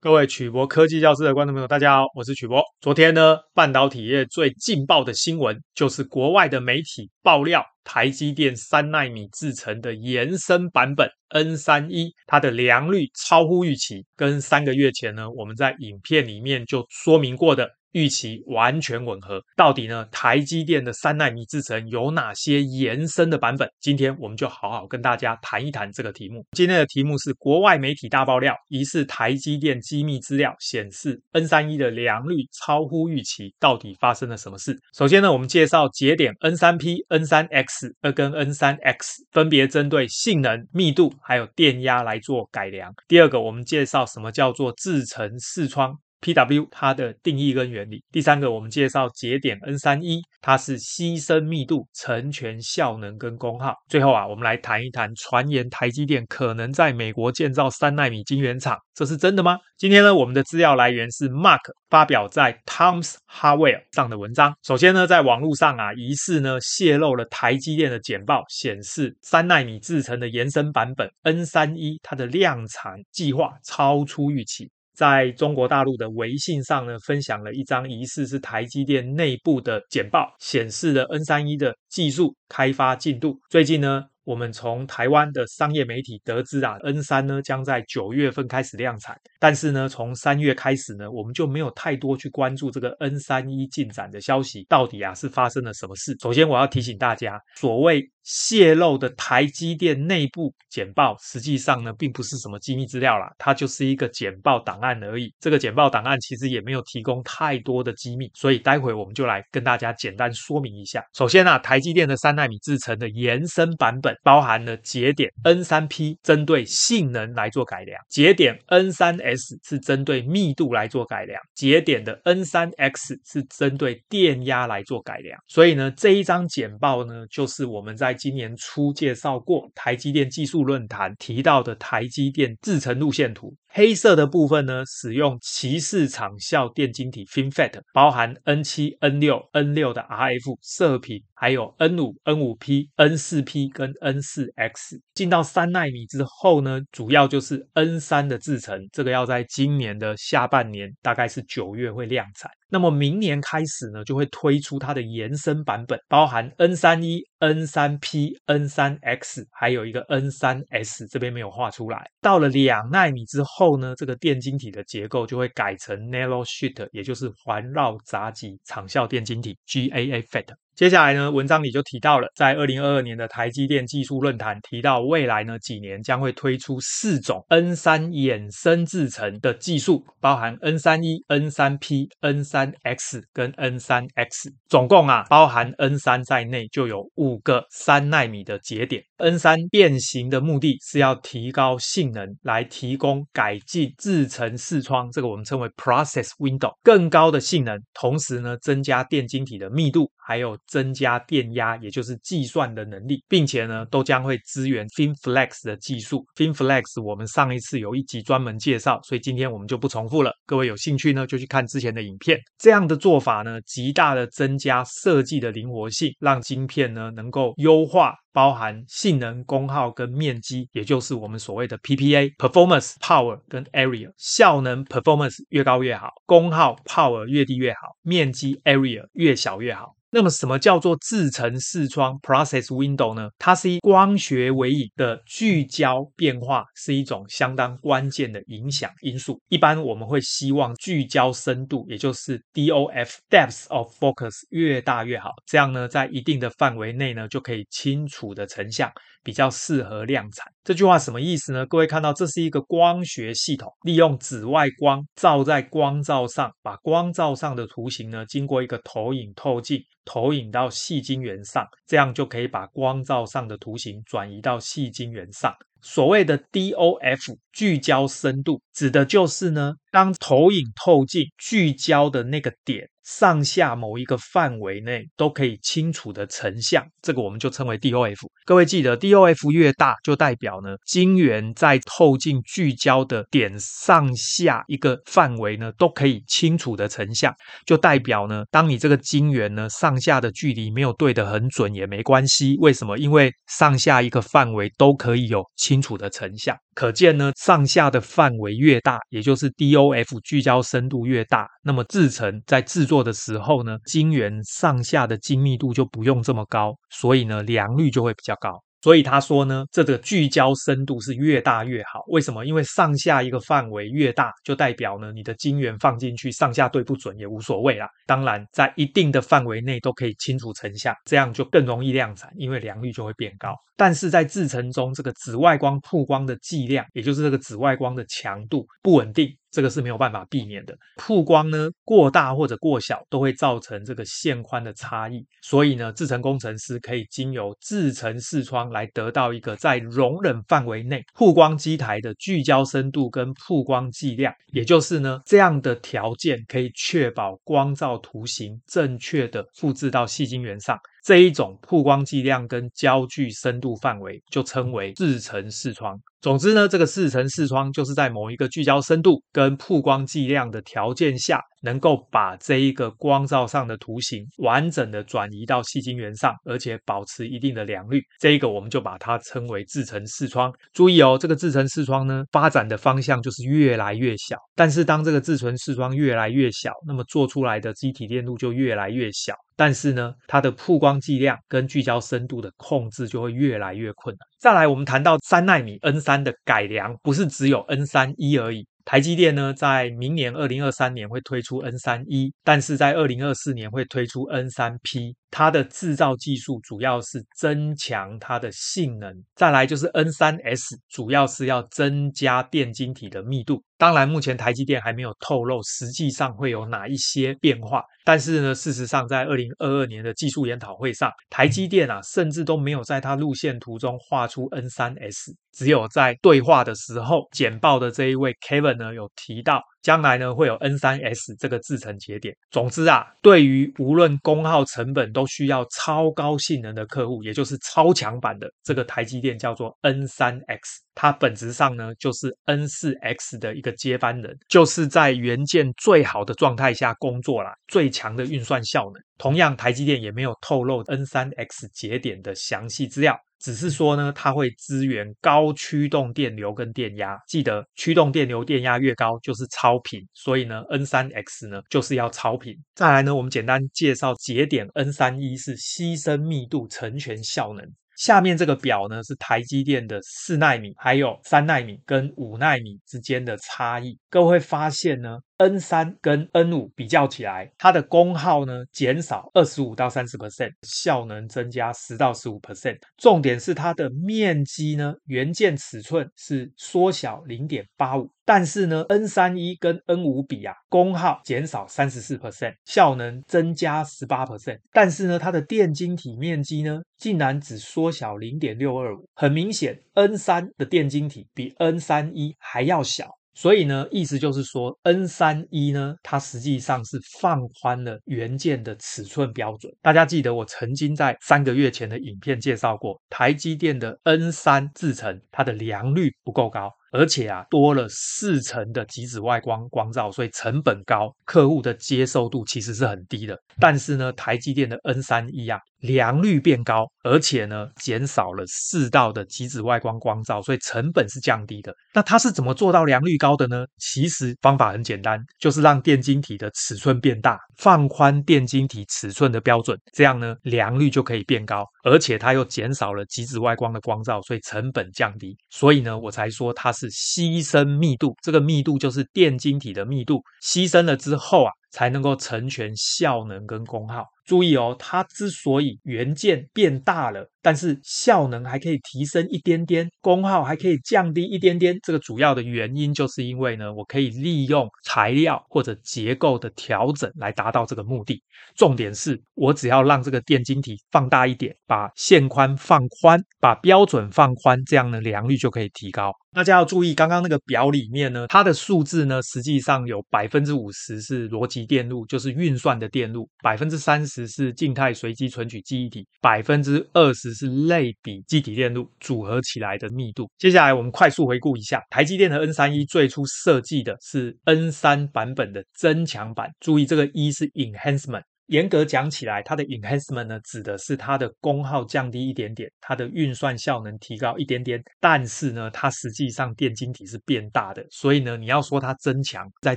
各位曲博科技教室的观众朋友，大家好，我是曲博。昨天呢，半导体业最劲爆的新闻就是国外的媒体爆料，台积电三纳米制程的延伸版本 N 三一它的良率超乎预期，跟三个月前呢，我们在影片里面就说明过的。预期完全吻合，到底呢？台积电的三纳米制程有哪些延伸的版本？今天我们就好好跟大家谈一谈这个题目。今天的题目是国外媒体大爆料，疑似台积电机密资料显示 N31 的良率超乎预期，到底发生了什么事？首先呢，我们介绍节点 N3P、N3X 二跟 N3X 分别针对性能、密度还有电压来做改良。第二个，我们介绍什么叫做制程视窗。PW 它的定义跟原理。第三个，我们介绍节点 N31，它是牺牲密度、成全效能跟功耗。最后啊，我们来谈一谈传言台积电可能在美国建造三奈米晶圆厂，这是真的吗？今天呢，我们的资料来源是 Mark 发表在 Tom's Hardware 上的文章。首先呢，在网络上啊，疑似呢泄露了台积电的简报，显示三奈米制程的延伸版本 N31，它的量产计划超出预期。在中国大陆的微信上呢，分享了一张疑似是台积电内部的简报，显示了 N31 的技术开发进度。最近呢，我们从台湾的商业媒体得知啊，N3 呢将在九月份开始量产。但是呢，从三月开始呢，我们就没有太多去关注这个 N31 进展的消息，到底啊是发生了什么事？首先，我要提醒大家，所谓泄露的台积电内部简报，实际上呢，并不是什么机密资料啦，它就是一个简报档案而已。这个简报档案其实也没有提供太多的机密，所以待会我们就来跟大家简单说明一下。首先啊，台积电的三纳米制程的延伸版本包含了节点 N3P，针对性能来做改良；节点 N3S 是针对密度来做改良；节点的 N3X 是针对电压来做改良。所以呢，这一张简报呢，就是我们在今年初介绍过台积电技术论坛提到的台积电制程路线图。黑色的部分呢，使用鳍式场效电晶体 FinFET，包含 N7、N6、N6 的 RF 射频，还有 N5、N5P、N4P 跟 N4X。进到三纳米之后呢，主要就是 N3 的制程，这个要在今年的下半年，大概是九月会量产。那么明年开始呢，就会推出它的延伸版本，包含 N31、N3P、N3X，还有一个 N3S，这边没有画出来。到了两纳米之后后呢，这个电晶体的结构就会改成 narrow sheet，也就是环绕杂极场效电晶体 GAA FET。接下来呢，文章里就提到了，在二零二二年的台积电技术论坛提到，未来呢几年将会推出四种 N 三衍生制程的技术，包含 N 三一、N 三 P、N 三 X 跟 N 三 X，总共啊，包含 N 三在内就有五个三纳米的节点。N 三变形的目的是要提高性能，来提供改进制程视窗，这个我们称为 Process Window，更高的性能，同时呢增加电晶体的密度，还有。增加电压，也就是计算的能力，并且呢，都将会支援 FinFlex 的技术。FinFlex 我们上一次有一集专门介绍，所以今天我们就不重复了。各位有兴趣呢，就去看之前的影片。这样的做法呢，极大的增加设计的灵活性，让晶片呢能够优化，包含性能、功耗跟面积，也就是我们所谓的 PPA（Performance、Power 跟 Area）。效能 Performance 越高越好，功耗 Power 越低越好，面积 Area 越小越好。那么，什么叫做制成视窗 （Process Window） 呢？它是以光学为引的聚焦变化，是一种相当关键的影响因素。一般我们会希望聚焦深度，也就是 DOF（Depth of Focus） 越大越好。这样呢，在一定的范围内呢，就可以清楚的成像，比较适合量产。这句话什么意思呢？各位看到，这是一个光学系统，利用紫外光照在光罩上，把光照上的图形呢，经过一个投影透镜。投影到细晶圆上，这样就可以把光照上的图形转移到细晶圆上。所谓的 DOF 聚焦深度，指的就是呢，当投影透镜聚焦的那个点。上下某一个范围内都可以清楚的成像，这个我们就称为 DOF。各位记得，DOF 越大，就代表呢，晶圆在透镜聚焦的点上下一个范围呢，都可以清楚的成像，就代表呢，当你这个晶圆呢，上下的距离没有对得很准也没关系。为什么？因为上下一个范围都可以有清楚的成像。可见呢，上下的范围越大，也就是 DOF 聚焦深度越大，那么制程在制作的时候呢，晶圆上下的精密度就不用这么高，所以呢，良率就会比较高。所以他说呢，这个聚焦深度是越大越好。为什么？因为上下一个范围越大，就代表呢，你的晶圆放进去上下对不准也无所谓啦。当然，在一定的范围内都可以清楚成像，这样就更容易量产，因为良率就会变高。但是在制程中，这个紫外光曝光的剂量，也就是这个紫外光的强度不稳定。这个是没有办法避免的，曝光呢过大或者过小都会造成这个线宽的差异，所以呢，制程工程师可以经由制程视窗来得到一个在容忍范围内曝光机台的聚焦深度跟曝光剂量，也就是呢这样的条件可以确保光照图形正确的复制到细晶圆上。这一种曝光剂量跟焦距深度范围就称为制程视窗。总之呢，这个制程视窗就是在某一个聚焦深度跟曝光剂量的条件下，能够把这一个光照上的图形完整的转移到细晶圆上，而且保持一定的良率。这一个我们就把它称为制成视窗。注意哦，这个制成视窗呢，发展的方向就是越来越小。但是当这个制成视窗越来越小，那么做出来的机体电路就越来越小。但是呢，它的曝光剂量跟聚焦深度的控制就会越来越困难。再来，我们谈到三纳米 N 三的改良，不是只有 N 三一而已。台积电呢，在明年二零二三年会推出 N 三一，但是在二零二四年会推出 N 三 P。它的制造技术主要是增强它的性能，再来就是 N 三 S，主要是要增加电晶体的密度。当然，目前台积电还没有透露实际上会有哪一些变化。但是呢，事实上在二零二二年的技术研讨会上，台积电啊，甚至都没有在它路线图中画出 N 三 S，只有在对话的时候，简报的这一位 Kevin 呢有提到。将来呢，会有 N3S 这个制程节点。总之啊，对于无论功耗成本都需要超高性能的客户，也就是超强版的这个台积电叫做 N3X，它本质上呢就是 N4X 的一个接班人，就是在元件最好的状态下工作啦，最强的运算效能。同样，台积电也没有透露 N3X 节点的详细资料。只是说呢，它会支援高驱动电流跟电压。记得驱动电流、电压越高就是超频，所以呢，N3X 呢就是要超频。再来呢，我们简单介绍节点 N31 是牺牲密度成全效能。下面这个表呢是台积电的四奈米、还有三奈米跟五奈米之间的差异。各位会发现呢。N 三跟 N 五比较起来，它的功耗呢减少二十五到三十 percent，效能增加十到十五 percent。重点是它的面积呢，元件尺寸是缩小零点八五，但是呢，N 三一跟 N 五比啊，功耗减少三十四 percent，效能增加十八 percent，但是呢，它的电晶体面积呢，竟然只缩小零点六二五。很明显，N 三的电晶体比 N 三一还要小。所以呢，意思就是说，N 三一呢，它实际上是放宽了元件的尺寸标准。大家记得，我曾经在三个月前的影片介绍过，台积电的 N 三制程，它的良率不够高。而且啊，多了四层的极紫外光光照，所以成本高，客户的接受度其实是很低的。但是呢，台积电的 N 三一啊，良率变高，而且呢，减少了四道的极紫外光光照，所以成本是降低的。那它是怎么做到良率高的呢？其实方法很简单，就是让电晶体的尺寸变大，放宽电晶体尺寸的标准，这样呢，良率就可以变高，而且它又减少了极紫外光的光照，所以成本降低。所以呢，我才说它是牺牲密度，这个密度就是电晶体的密度，牺牲了之后啊，才能够成全效能跟功耗。注意哦，它之所以元件变大了，但是效能还可以提升一点点，功耗还可以降低一点点，这个主要的原因就是因为呢，我可以利用材料或者结构的调整来达到这个目的。重点是我只要让这个电晶体放大一点，把线宽放宽，把标准放宽，这样呢，良率就可以提高。大家要注意，刚刚那个表里面呢，它的数字呢，实际上有百分之五十是逻辑电路，就是运算的电路，百分之三十是静态随机存取记忆体，百分之二十是类比积体电路组合起来的密度。接下来我们快速回顾一下，台积电的 N 三一最初设计的是 N 三版本的增强版，注意这个一是 enhancement。严格讲起来，它的 enhancement 呢，指的是它的功耗降低一点点，它的运算效能提高一点点，但是呢，它实际上电晶体是变大的，所以呢，你要说它增强，在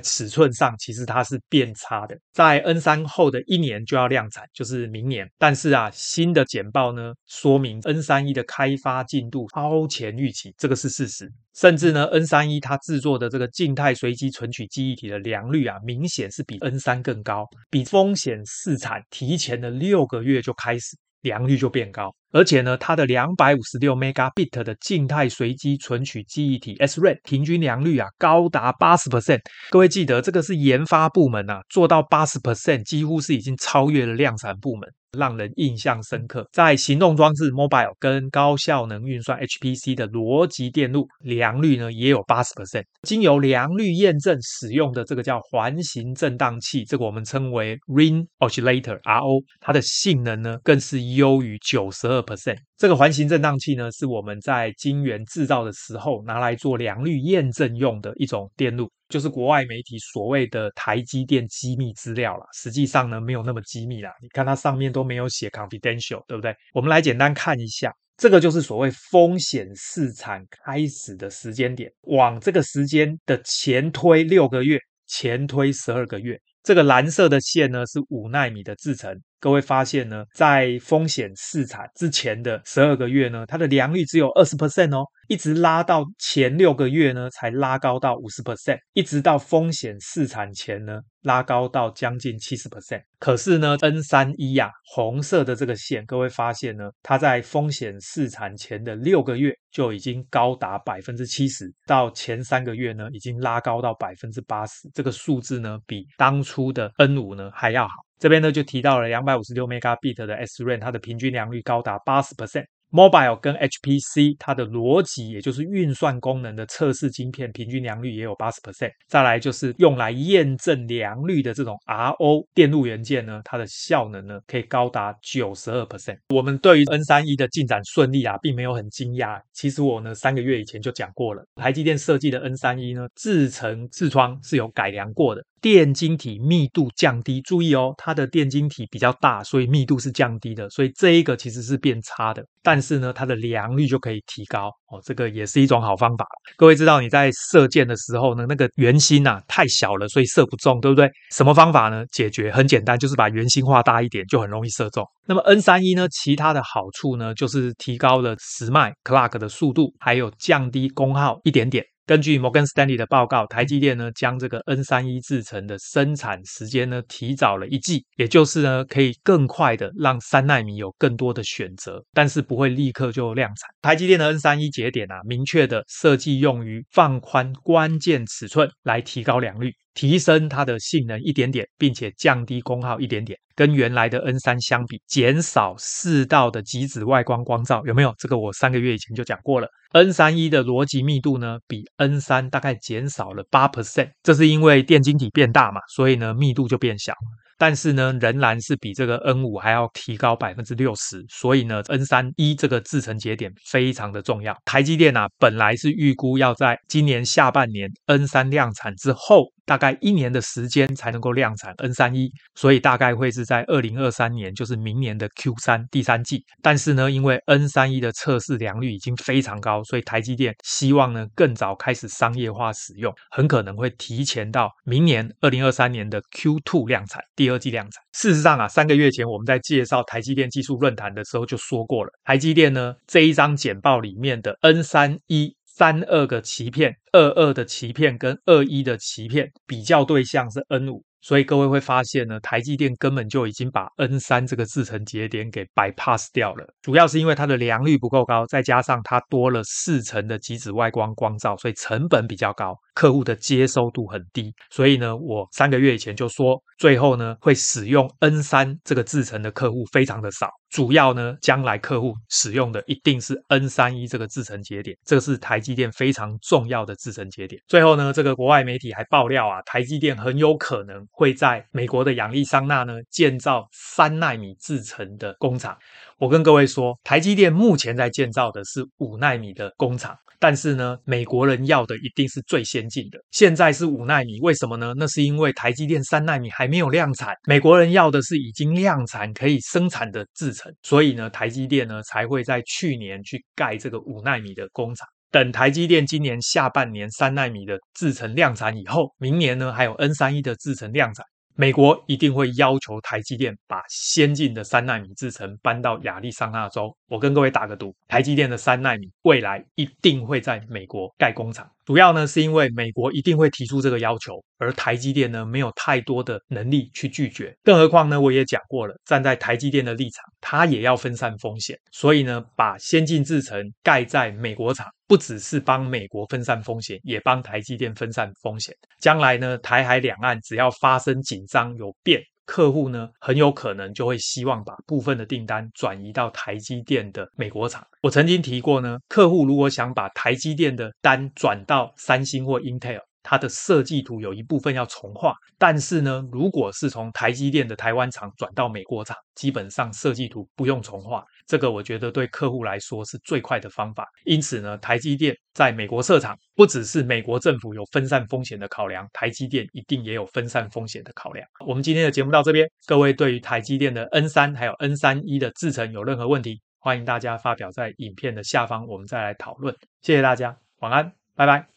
尺寸上其实它是变差的。在 N 三后的一年就要量产，就是明年，但是啊，新的简报呢，说明 N 三一的开发进度超前预期，这个是事实。甚至呢，N 三一它制作的这个静态随机存取记忆体的良率啊，明显是比 N 三更高，比风险试产提前了六个月就开始，良率就变高。而且呢，它的两百五十六 megabit 的静态随机存取记忆体 SRAM 平均良率啊，高达八十 percent。各位记得，这个是研发部门啊，做到八十 percent，几乎是已经超越了量产部门。让人印象深刻，在行动装置 mobile 跟高效能运算 HPC 的逻辑电路良率呢，也有八十 percent。经由良率验证使用的这个叫环形振荡器，这个我们称为 Ring Oscillator RO，它的性能呢更是优于九十二 percent。这个环形振荡器呢，是我们在晶圆制造的时候拿来做良率验证用的一种电路。就是国外媒体所谓的台积电机密资料啦，实际上呢没有那么机密啦。你看它上面都没有写 confidential，对不对？我们来简单看一下，这个就是所谓风险试产开始的时间点，往这个时间的前推六个月，前推十二个月。这个蓝色的线呢是五奈米的制程。各位发现呢，在风险试产之前的十二个月呢，它的良率只有二十 percent 哦，一直拉到前六个月呢，才拉高到五十 percent，一直到风险试产前呢，拉高到将近七十 percent。可是呢，N 三一呀，红色的这个线，各位发现呢，它在风险试产前的六个月就已经高达百分之七十，到前三个月呢，已经拉高到百分之八十，这个数字呢，比当初的 N 五呢还要好。这边呢就提到了两百五十六 megabit 的 SRAM，它的平均良率高达八十 percent。Mobile 跟 HPC 它的逻辑，也就是运算功能的测试晶片，平均良率也有八十 percent。再来就是用来验证良率的这种 RO 电路元件呢，它的效能呢可以高达九十二 percent。我们对于 N 三一的进展顺利啊，并没有很惊讶。其实我呢三个月以前就讲过了，台积电设计的 N 三一呢，制程视窗是有改良过的。电晶体密度降低，注意哦，它的电晶体比较大，所以密度是降低的，所以这一个其实是变差的。但是呢，它的良率就可以提高哦，这个也是一种好方法。各位知道你在射箭的时候呢，那个圆心啊太小了，所以射不中，对不对？什么方法呢？解决很简单，就是把圆心画大一点，就很容易射中。那么 N 三一呢，其他的好处呢，就是提高了时脉 clock 的速度，还有降低功耗一点点。根据摩根斯丹利的报告，台积电呢将这个 N 三一制成的生产时间呢提早了一季，也就是呢可以更快的让三纳米有更多的选择，但是不会立刻就量产。台积电的 N 三一节点啊，明确的设计用于放宽关键尺寸来提高良率。提升它的性能一点点，并且降低功耗一点点，跟原来的 N 三相比，减少四道的极紫外光光照，有没有？这个我三个月以前就讲过了。N 三一的逻辑密度呢，比 N 三大概减少了八 percent，这是因为电晶体变大嘛，所以呢密度就变小。但是呢，仍然是比这个 N 五还要提高百分之六十，所以呢，N 三一这个制程节点非常的重要。台积电啊，本来是预估要在今年下半年 N 三量产之后，大概一年的时间才能够量产 N 三一，所以大概会是在二零二三年，就是明年的 Q 三第三季。但是呢，因为 N 三一的测试良率已经非常高，所以台积电希望呢更早开始商业化使用，很可能会提前到明年二零二三年的 Q two 量产。第二季量产。事实上啊，三个月前我们在介绍台积电技术论坛的时候就说过了，台积电呢这一张简报里面的 N 三一三二个鳍片，二二的鳍片跟二一的鳍片比较对象是 N 五。所以各位会发现呢，台积电根本就已经把 N 三这个制程节点给 bypass 掉了，主要是因为它的良率不够高，再加上它多了四层的极紫外光光照，所以成本比较高，客户的接收度很低。所以呢，我三个月以前就说，最后呢会使用 N 三这个制程的客户非常的少，主要呢将来客户使用的一定是 N 三一这个制程节点，这个是台积电非常重要的制程节点。最后呢，这个国外媒体还爆料啊，台积电很有可能。会在美国的亚利桑那呢建造三奈米制程的工厂。我跟各位说，台积电目前在建造的是五纳米的工厂，但是呢，美国人要的一定是最先进的。现在是五纳米，为什么呢？那是因为台积电三纳米还没有量产，美国人要的是已经量产可以生产的制程，所以呢，台积电呢才会在去年去盖这个五纳米的工厂。等台积电今年下半年三纳米的制程量产以后，明年呢还有 N 三一的制程量产。美国一定会要求台积电把先进的三纳米制程搬到亚利桑那州。我跟各位打个赌，台积电的三纳米未来一定会在美国盖工厂。主要呢是因为美国一定会提出这个要求，而台积电呢没有太多的能力去拒绝。更何况呢，我也讲过了，站在台积电的立场，它也要分散风险。所以呢，把先进制程盖在美国厂。不只是帮美国分散风险，也帮台积电分散风险。将来呢，台海两岸只要发生紧张有变，客户呢很有可能就会希望把部分的订单转移到台积电的美国厂。我曾经提过呢，客户如果想把台积电的单转到三星或 Intel。它的设计图有一部分要重画，但是呢，如果是从台积电的台湾厂转到美国厂，基本上设计图不用重画。这个我觉得对客户来说是最快的方法。因此呢，台积电在美国设厂，不只是美国政府有分散风险的考量，台积电一定也有分散风险的考量。我们今天的节目到这边，各位对于台积电的 N 三还有 N 三一的制程有任何问题，欢迎大家发表在影片的下方，我们再来讨论。谢谢大家，晚安，拜拜。